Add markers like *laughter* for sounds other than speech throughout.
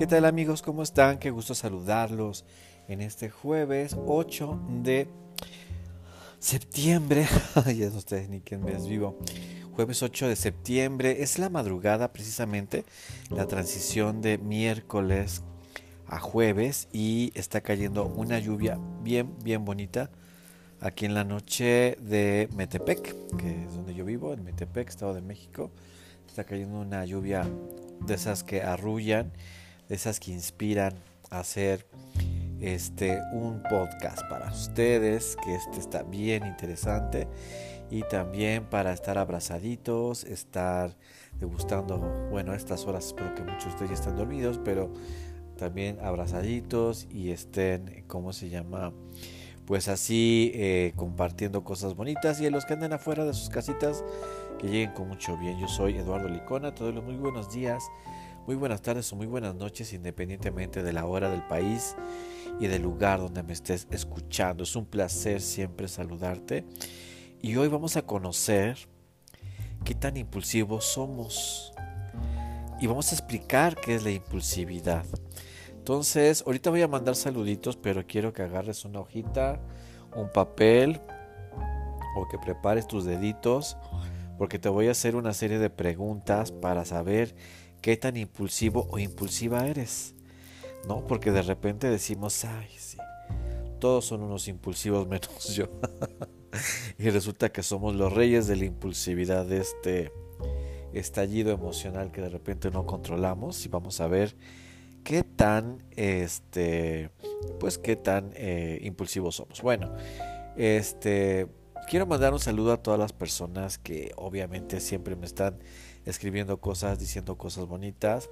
¿Qué tal amigos? ¿Cómo están? Qué gusto saludarlos en este jueves 8 de septiembre. *laughs* ya no sé ni quién me es vivo. Jueves 8 de septiembre es la madrugada precisamente, la transición de miércoles a jueves y está cayendo una lluvia bien, bien bonita aquí en la noche de Metepec, que es donde yo vivo, en Metepec, Estado de México. Está cayendo una lluvia de esas que arrullan, esas que inspiran a hacer este un podcast para ustedes, que este está bien interesante y también para estar abrazaditos, estar degustando, bueno, estas horas espero que muchos de ustedes ya estén dormidos, pero también abrazaditos y estén, ¿cómo se llama? pues así eh, compartiendo cosas bonitas y a los que anden afuera de sus casitas que lleguen con mucho bien. Yo soy Eduardo Licona, te doy los muy buenos días, muy buenas tardes o muy buenas noches independientemente de la hora del país y del lugar donde me estés escuchando. Es un placer siempre saludarte y hoy vamos a conocer qué tan impulsivos somos y vamos a explicar qué es la impulsividad. Entonces, ahorita voy a mandar saluditos, pero quiero que agarres una hojita, un papel o que prepares tus deditos, porque te voy a hacer una serie de preguntas para saber qué tan impulsivo o impulsiva eres. ¿No? Porque de repente decimos, ay, sí, todos son unos impulsivos menos *laughs* yo. y resulta que somos los reyes de la impulsividad de este estallido emocional que de repente no controlamos y vamos a ver qué tan, este, pues qué tan eh, impulsivos somos. Bueno, este, quiero mandar un saludo a todas las personas que obviamente siempre me están escribiendo cosas, diciendo cosas bonitas.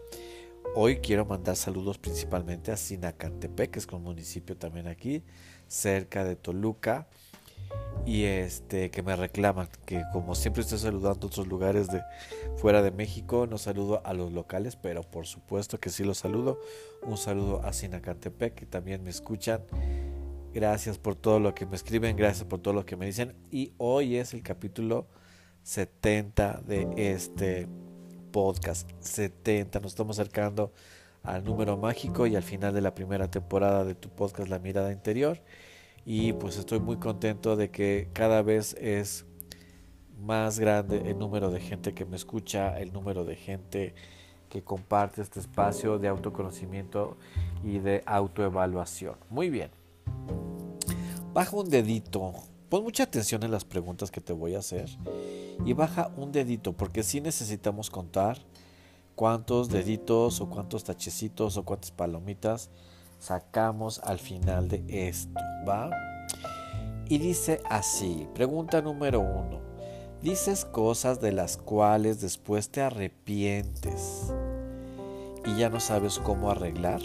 Hoy quiero mandar saludos principalmente a Sinacantepec, que es un municipio también aquí, cerca de Toluca. Y este que me reclaman que como siempre estoy saludando otros lugares de fuera de México no saludo a los locales pero por supuesto que sí los saludo. Un saludo a Sinacantepec que también me escuchan. Gracias por todo lo que me escriben gracias por todo lo que me dicen. Y hoy es el capítulo 70 de este podcast 70 nos estamos acercando al número mágico y al final de la primera temporada de tu podcast La Mirada Interior y pues estoy muy contento de que cada vez es más grande el número de gente que me escucha, el número de gente que comparte este espacio de autoconocimiento y de autoevaluación. Muy bien. Baja un dedito. Pon mucha atención en las preguntas que te voy a hacer. Y baja un dedito porque si necesitamos contar cuántos deditos o cuántos tachecitos o cuántas palomitas sacamos al final de esto, ¿va? Y dice así, pregunta número uno, dices cosas de las cuales después te arrepientes y ya no sabes cómo arreglar.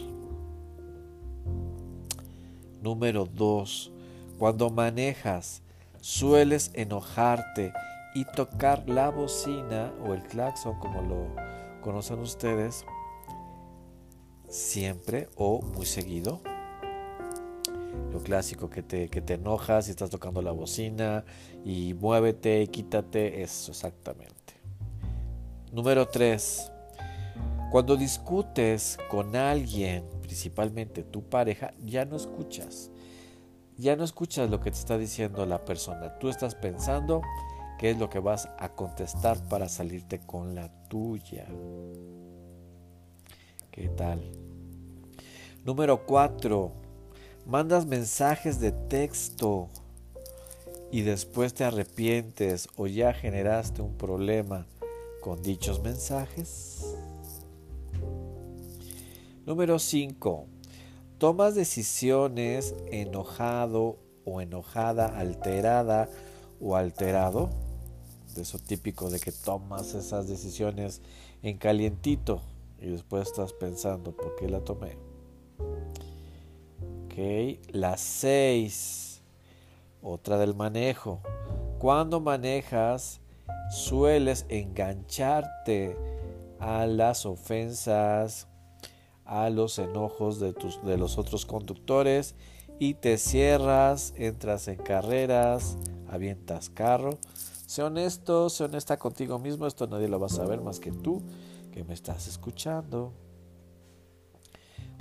Número dos, cuando manejas, sueles enojarte y tocar la bocina o el claxon como lo conocen ustedes siempre o muy seguido. Lo clásico que te, que te enojas y estás tocando la bocina y muévete, quítate, eso exactamente. Número 3. Cuando discutes con alguien, principalmente tu pareja, ya no escuchas. Ya no escuchas lo que te está diciendo la persona. Tú estás pensando qué es lo que vas a contestar para salirte con la tuya. ¿Qué tal? Número 4. Mandas mensajes de texto y después te arrepientes o ya generaste un problema con dichos mensajes. Número 5. Tomas decisiones enojado o enojada, alterada o alterado. De eso típico de que tomas esas decisiones en calientito y después estás pensando, ¿por qué la tomé? Ok, la 6. Otra del manejo. Cuando manejas, sueles engancharte a las ofensas, a los enojos de, tus, de los otros conductores y te cierras, entras en carreras, avientas carro. Sé honesto, sé honesta contigo mismo, esto nadie lo va a saber más que tú que me estás escuchando.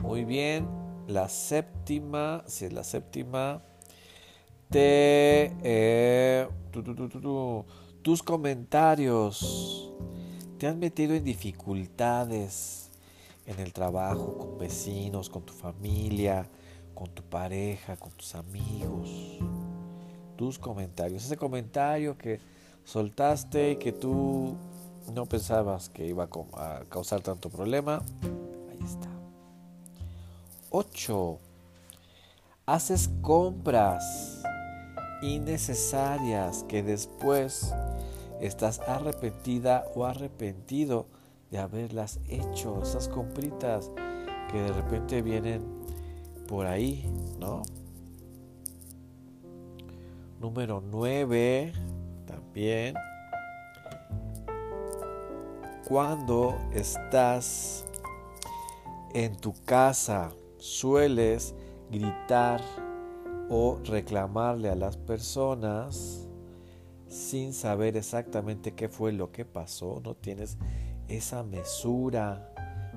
Muy bien. La séptima, si es la séptima, te... Eh, tus comentarios te han metido en dificultades en el trabajo, con vecinos, con tu familia, con tu pareja, con tus amigos. Tus comentarios. Ese comentario que soltaste que tú no pensabas que iba a causar tanto problema. Ahí está. 8. Haces compras innecesarias que después estás arrepentida o arrepentido de haberlas hecho. Esas compritas que de repente vienen por ahí, ¿no? Número 9 también cuando estás en tu casa sueles gritar o reclamarle a las personas sin saber exactamente qué fue lo que pasó, no tienes esa mesura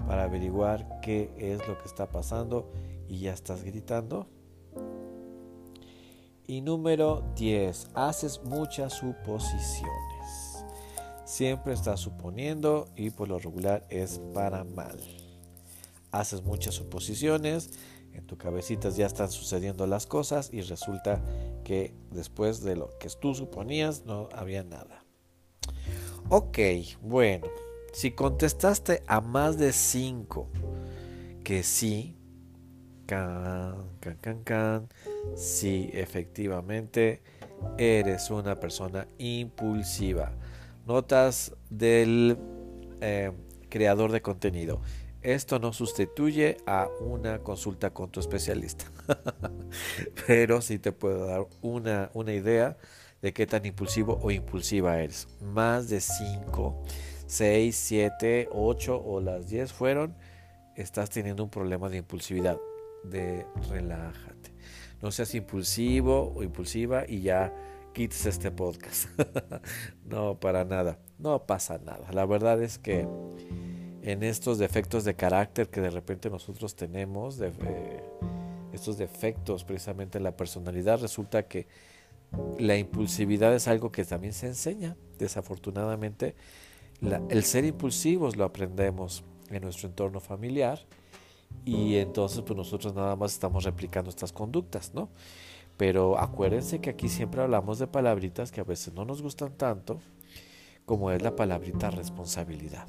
para averiguar qué es lo que está pasando y ya estás gritando. Y número 10, haces muchas suposiciones. Siempre estás suponiendo y por lo regular es para mal. Haces muchas suposiciones, en tu cabecita ya están sucediendo las cosas y resulta que después de lo que tú suponías no había nada. Ok, bueno, si contestaste a más de 5 que sí, can, can, can, can, sí, efectivamente eres una persona impulsiva Notas del eh, creador de contenido. Esto no sustituye a una consulta con tu especialista, *laughs* pero sí te puedo dar una, una idea de qué tan impulsivo o impulsiva eres. Más de 5, 6, 7, 8 o las 10 fueron, estás teniendo un problema de impulsividad. De relájate. No seas impulsivo o impulsiva y ya quites este podcast. *laughs* no, para nada. No pasa nada. La verdad es que en estos defectos de carácter que de repente nosotros tenemos, eh, estos defectos precisamente en la personalidad, resulta que la impulsividad es algo que también se enseña. Desafortunadamente, el ser impulsivos lo aprendemos en nuestro entorno familiar y entonces pues nosotros nada más estamos replicando estas conductas, ¿no? Pero acuérdense que aquí siempre hablamos de palabritas que a veces no nos gustan tanto, como es la palabrita responsabilidad.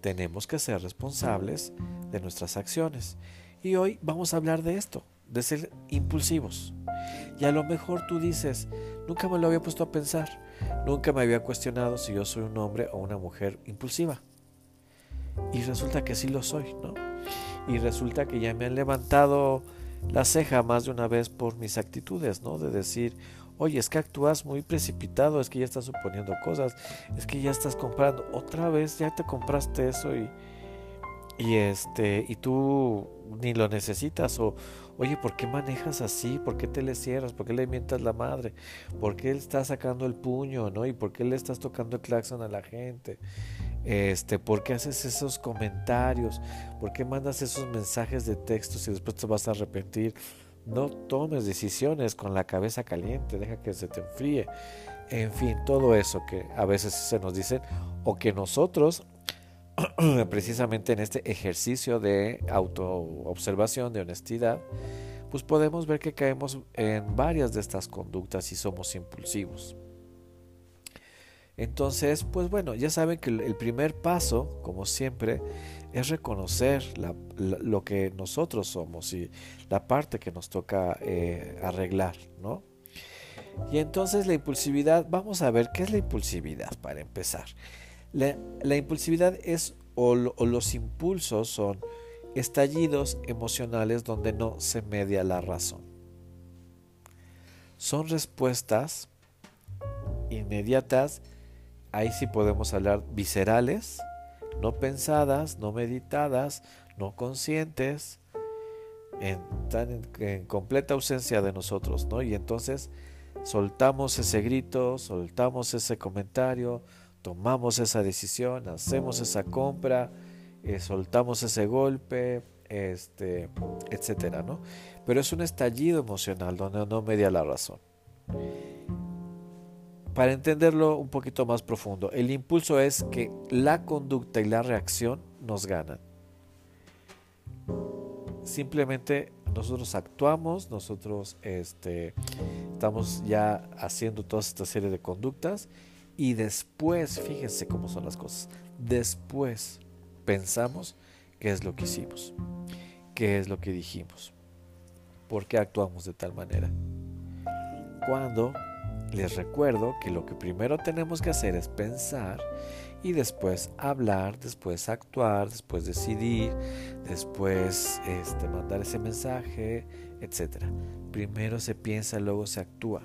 Tenemos que ser responsables de nuestras acciones. Y hoy vamos a hablar de esto, de ser impulsivos. Y a lo mejor tú dices, nunca me lo había puesto a pensar, nunca me había cuestionado si yo soy un hombre o una mujer impulsiva. Y resulta que sí lo soy, ¿no? Y resulta que ya me han levantado la ceja más de una vez por mis actitudes, ¿no? De decir, oye, es que actúas muy precipitado, es que ya estás suponiendo cosas, es que ya estás comprando, otra vez ya te compraste eso y, y este, y tú ni lo necesitas, o oye, ¿por qué manejas así? ¿Por qué te le cierras? ¿Por qué le mientas la madre? ¿Por qué él está sacando el puño, no? ¿Y por qué le estás tocando el claxon a la gente? Este, ¿por qué haces esos comentarios? ¿Por qué mandas esos mensajes de texto si después te vas a arrepentir? No tomes decisiones con la cabeza caliente, deja que se te enfríe. En fin, todo eso que a veces se nos dicen o que nosotros *clears throat* precisamente en este ejercicio de autoobservación, de honestidad, pues podemos ver que caemos en varias de estas conductas y somos impulsivos. Entonces, pues bueno, ya saben que el primer paso, como siempre, es reconocer lo que nosotros somos y la parte que nos toca eh, arreglar, ¿no? Y entonces la impulsividad, vamos a ver qué es la impulsividad para empezar. La, impulsividad es o los impulsos son estallidos emocionales donde no se media la razón. Son respuestas inmediatas ahí sí podemos hablar viscerales, no pensadas, no meditadas, no conscientes, en, en, completa ausencia de nosotros, ¿no? Y entonces soltamos ese grito, soltamos ese comentario, tomamos esa decisión, hacemos esa compra eh, soltamos ese golpe, este, etcétera, ¿no? Pero es un estallido emocional donde no media la razón. Para entenderlo un poquito más profundo, el impulso es que la conducta y la reacción nos ganan. Simplemente nosotros actuamos, nosotros este, estamos ya haciendo toda esta serie de conductas y después, fíjense cómo son las cosas, después pensamos qué es lo que hicimos, qué es lo que dijimos, por qué actuamos de tal manera. Cuando les recuerdo que lo que primero tenemos que hacer es pensar y después hablar, después actuar, después decidir, después este, mandar ese mensaje, etc. Primero se piensa, luego se actúa.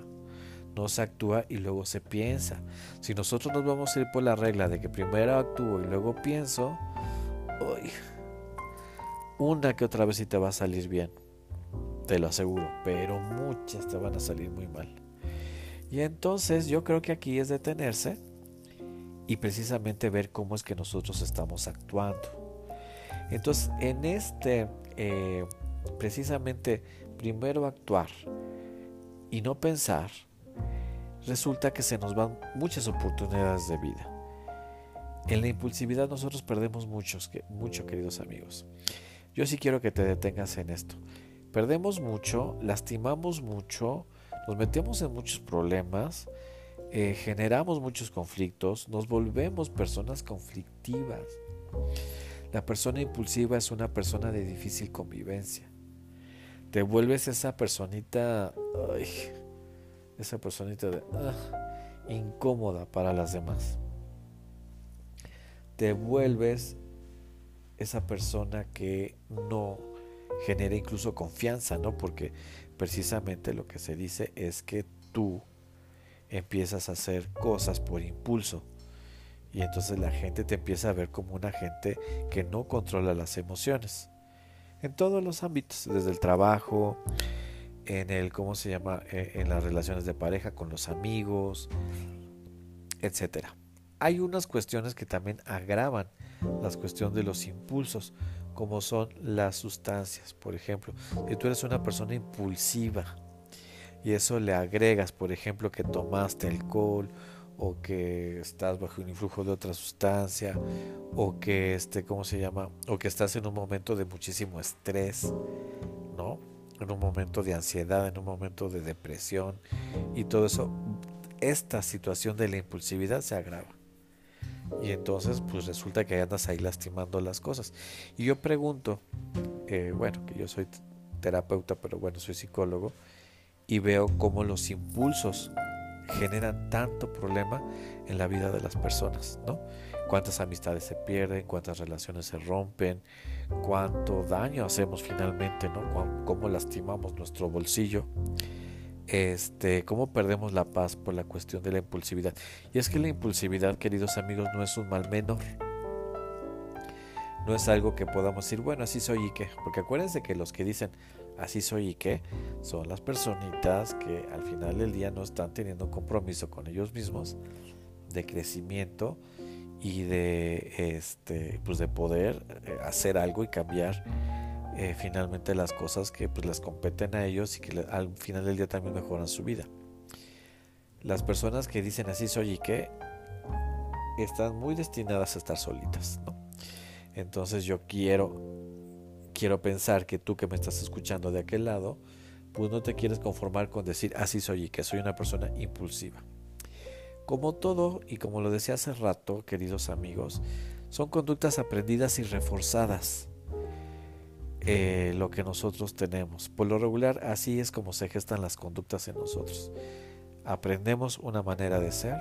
No se actúa y luego se piensa. Si nosotros nos vamos a ir por la regla de que primero actúo y luego pienso, una que otra vez sí te va a salir bien, te lo aseguro, pero muchas te van a salir muy mal. Y entonces yo creo que aquí es detenerse y precisamente ver cómo es que nosotros estamos actuando. Entonces, en este, eh, precisamente, primero actuar y no pensar, resulta que se nos van muchas oportunidades de vida. En la impulsividad nosotros perdemos muchos, mucho, queridos amigos. Yo sí quiero que te detengas en esto. Perdemos mucho, lastimamos mucho, nos metemos en muchos problemas, eh, generamos muchos conflictos, nos volvemos personas conflictivas. La persona impulsiva es una persona de difícil convivencia. Te vuelves esa personita, esa personita de, ah, incómoda para las demás. Te vuelves esa persona que no genera incluso confianza, ¿no? Porque precisamente lo que se dice es que tú empiezas a hacer cosas por impulso. Y entonces la gente te empieza a ver como una gente que no controla las emociones. En todos los ámbitos, desde el trabajo, en el, ¿cómo se llama? Eh, en las relaciones de pareja, con los amigos, etcétera. Hay unas cuestiones que también agravan las cuestiones de los impulsos como son las sustancias. Por ejemplo, si tú eres una persona impulsiva y eso le agregas, por ejemplo, que tomaste alcohol o que estás bajo un influjo de otra sustancia o que este, ¿cómo se llama? O que estás en un momento de muchísimo estrés, ¿no? En un momento de ansiedad, en un momento de depresión y todo eso, esta situación de la impulsividad se agrava. Y entonces pues resulta que andas ahí lastimando las cosas. Y yo pregunto, eh, bueno, que yo soy terapeuta, pero bueno, soy psicólogo, y veo cómo los impulsos generan tanto problema en la vida de las personas, ¿no? Cuántas amistades se pierden, cuántas relaciones se rompen, cuánto daño hacemos finalmente, ¿no? Cómo lastimamos nuestro bolsillo este, cómo perdemos la paz por la cuestión de la impulsividad. Y es que la impulsividad, queridos amigos, no es un mal menor. No es algo que podamos decir, bueno, así soy y qué. Porque acuérdense que los que dicen así soy y qué son las personitas que al final del día no están teniendo compromiso con ellos mismos de crecimiento y de este pues de poder eh, hacer algo y cambiar eh, finalmente las cosas que pues les competen a ellos y que al final del día también mejoran su vida. Las personas que dicen así soy y que están muy destinadas a estar solitas, Entonces yo quiero quiero pensar que tú que me estás escuchando de aquel lado, pues no te quieres conformar con decir así soy y que soy una persona impulsiva. Como todo, y como lo decía hace rato, queridos amigos, son conductas aprendidas y reforzadas. Eh, lo que nosotros tenemos. Por lo regular, así es como se gestan las conductas en nosotros. Aprendemos una manera de ser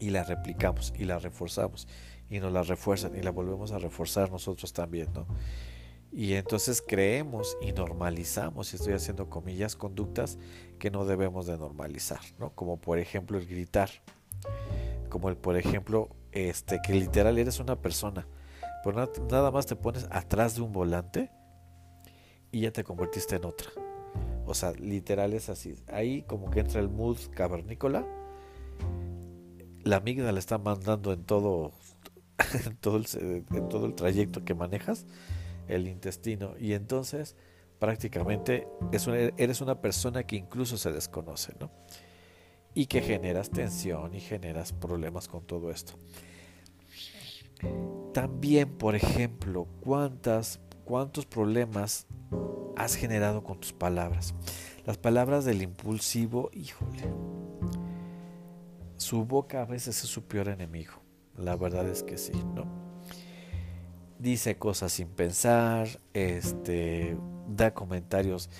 y la replicamos y la reforzamos y nos la refuerzan y la volvemos a reforzar nosotros también, ¿no? Y entonces creemos y normalizamos, y estoy haciendo comillas, conductas que no debemos de normalizar, ¿no? Como por ejemplo el gritar, como el por ejemplo este que literal eres una persona pero nada más te pones atrás de un volante y ya te convertiste en otra. O sea, literal es así. Ahí como que entra el mood cavernícola. La amígdala está mandando en todo, *laughs* en todo el, en todo el trayecto que manejas, el intestino. Y entonces prácticamente eres una persona que incluso se desconoce, ¿no? Y que generas tensión y generas problemas con todo esto. También, por ejemplo, ¿cuántas, cuántos problemas has generado con tus palabras? Las palabras del impulsivo, híjole, su boca a veces es su peor enemigo. La verdad es que sí, ¿no? Dice cosas sin pensar, este, da comentarios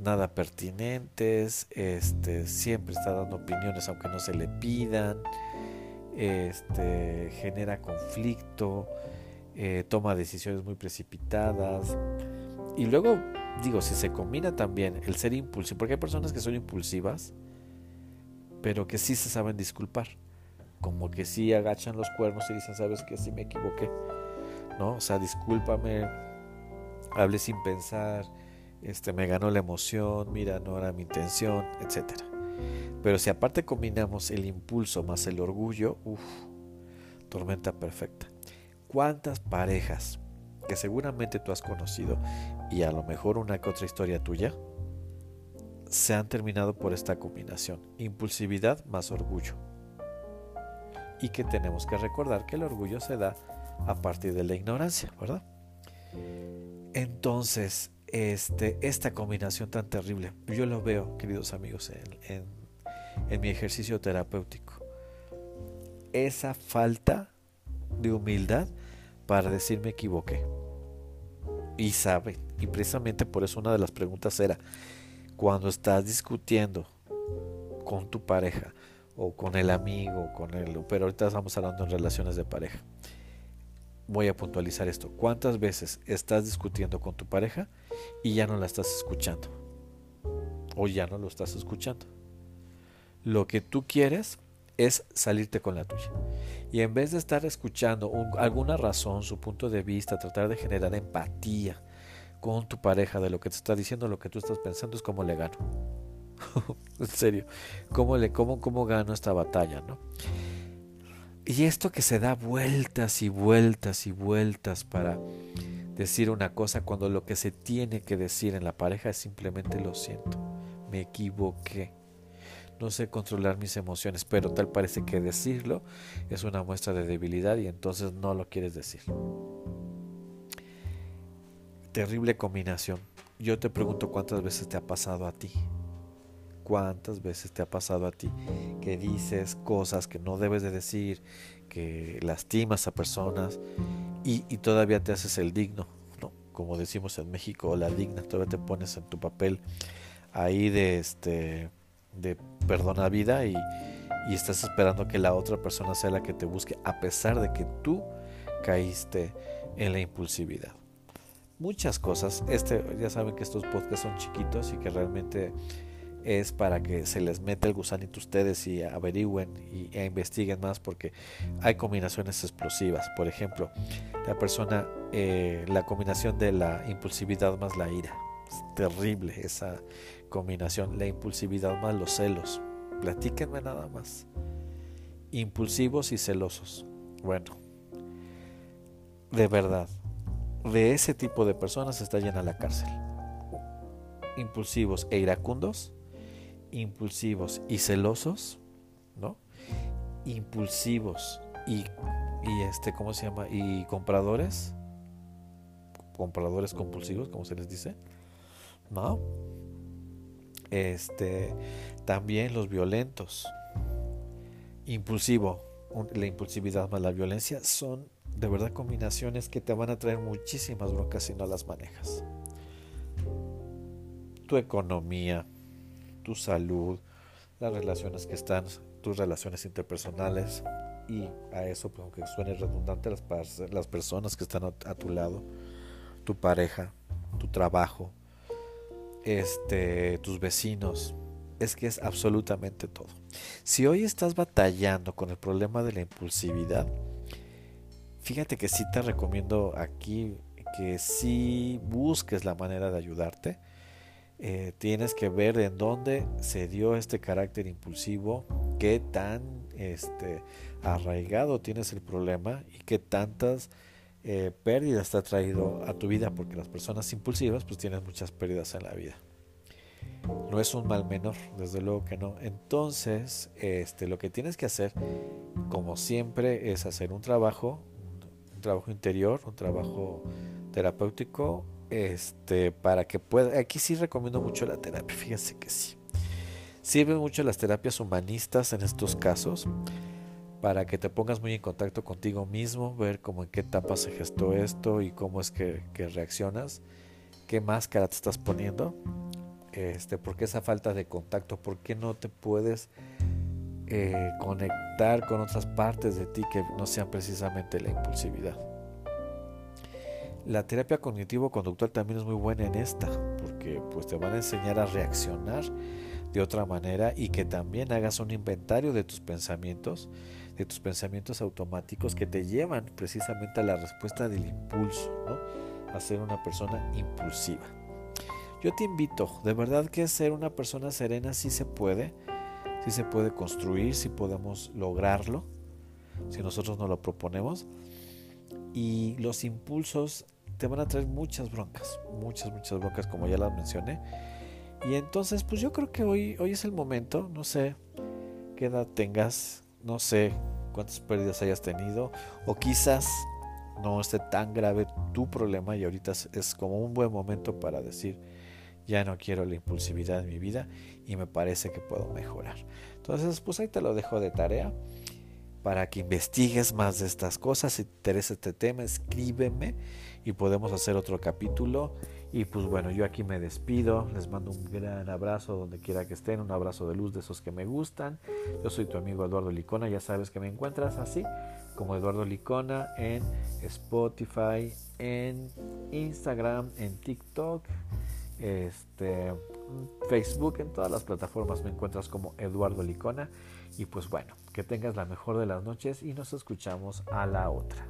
nada pertinentes, este, siempre está dando opiniones aunque no se le pidan, este, genera conflicto, eh, toma decisiones muy precipitadas. Y luego, digo, si se combina también el ser impulsivo, porque hay personas que son impulsivas, pero que sí se saben disculpar. Como que sí agachan los cuernos y dicen, sabes que sí me equivoqué. ¿No? O sea, discúlpame, hablé sin pensar, este, me ganó la emoción, mira, no era mi intención, etc. Pero si aparte combinamos el impulso más el orgullo, uff, tormenta perfecta. ¿Cuántas parejas que seguramente tú has conocido y a lo mejor una que otra historia tuya se han terminado por esta combinación, impulsividad más orgullo. Y que tenemos que recordar que el orgullo se da a partir de la ignorancia, ¿verdad? Entonces, este, esta combinación tan terrible, yo lo veo, queridos amigos, en, mi ejercicio terapéutico. Esa falta de humildad para decir me equivoqué. Y sabe, y precisamente por eso una de las preguntas era, cuando estás discutiendo con tu pareja o con el amigo, con el, pero ahorita estamos hablando en relaciones de pareja. Voy a puntualizar esto. ¿Cuántas veces estás discutiendo con tu pareja y ya no la estás escuchando? O ya no lo estás escuchando. Lo que tú quieres es salirte con la tuya. Y en vez de estar escuchando alguna razón, su punto de vista, tratar de generar empatía, con tu pareja de lo que te está diciendo, lo que tú estás pensando, es cómo le gano. *laughs* en serio, ¿cómo, le, cómo, cómo gano esta batalla, ¿no? Y esto que se da vueltas y vueltas y vueltas para decir una cosa cuando lo que se tiene que decir en la pareja es simplemente lo siento, me equivoqué, no sé controlar mis emociones, pero tal parece que decirlo es una muestra de debilidad y entonces no lo quieres decir terrible combinación. Yo te pregunto cuántas veces te ha pasado a ti. ¿Cuántas veces te ha pasado a ti que dices cosas que no debes de decir, que lastimas a personas y, todavía te haces el digno? ¿no? Como decimos en México, la digna, todavía te pones en tu papel ahí de este de perdona vida y, y estás esperando que la otra persona sea la que te busque a pesar de que tú caíste en la impulsividad muchas cosas. Este, ya saben que estos podcasts son chiquitos y que realmente es para que se les meta el gusanito a ustedes y averigüen y, e investiguen más porque hay combinaciones explosivas. Por ejemplo, la persona, eh, la combinación de la impulsividad más la ira. Es terrible esa combinación. La impulsividad más los celos. Platíquenme nada más. Impulsivos y celosos. Bueno, de verdad, de ese tipo de personas está llena la cárcel. Impulsivos e iracundos, impulsivos y celosos, ¿no? Impulsivos y, y este, ¿cómo se llama? Y compradores, compradores compulsivos, como se les dice, ¿no? Este, también los violentos, impulsivo, la impulsividad más la violencia son de verdad combinaciones que te van a traer muchísimas broncas si no las manejas. Tu economía, tu salud, las relaciones que están, tus relaciones interpersonales y a eso, pues, aunque suene redundante, las, las personas que están a, tu lado, tu pareja, tu trabajo, este, tus vecinos, es que es absolutamente todo. Si hoy estás batallando con el problema de la impulsividad, Fíjate que sí te recomiendo aquí que sí busques la manera de ayudarte. Eh, tienes que ver en dónde se dio este carácter impulsivo, qué tan este, arraigado tienes el problema y qué tantas eh, pérdidas te ha traído a tu vida, porque las personas impulsivas pues tienen muchas pérdidas en la vida. No es un mal menor, desde luego que no. Entonces, este, lo que tienes que hacer, como siempre, es hacer un trabajo, un trabajo interior, un trabajo terapéutico, este, para que pueda. Aquí sí recomiendo mucho la terapia, fíjense que sí. Sirven mucho las terapias humanistas en estos casos para que te pongas muy en contacto contigo mismo, ver cómo en qué etapa se gestó esto y cómo es que, reaccionas, qué máscara te estás poniendo este, ¿Por qué esa falta de contacto? ¿Por qué no te puedes eh, conectar con otras partes de ti que no sean precisamente la impulsividad? La terapia cognitivo-conductual también es muy buena en esta, porque pues te van a enseñar a reaccionar de otra manera y que también hagas un inventario de tus pensamientos, de tus pensamientos automáticos que te llevan precisamente a la respuesta del impulso, ¿no? a ser una persona impulsiva. Yo te invito, de verdad que ser una persona serena sí se puede, sí se puede construir, sí podemos lograrlo, si nosotros nos lo proponemos. Y los impulsos te van a traer muchas broncas, muchas, muchas broncas, como ya las mencioné. Y entonces, pues yo creo que hoy, hoy es el momento, no sé qué edad tengas, no sé cuántas pérdidas hayas tenido, o quizás no esté tan grave tu problema y ahorita es como un buen momento para decir, ya no quiero la impulsividad en mi vida y me parece que puedo mejorar. Entonces, pues ahí te lo dejo de tarea para que investigues más de estas cosas. Si te interesa este tema, escríbeme y podemos hacer otro capítulo. Y pues bueno, yo aquí me despido. Les mando un gran abrazo donde quiera que estén. Un abrazo de luz de esos que me gustan. Yo soy tu amigo Eduardo Licona. Ya sabes que me encuentras así como Eduardo Licona en Spotify, en Instagram, en TikTok este, Facebook, en todas las plataformas me encuentras como Eduardo Licona. Y pues bueno, que tengas la mejor de las noches y nos escuchamos a la otra.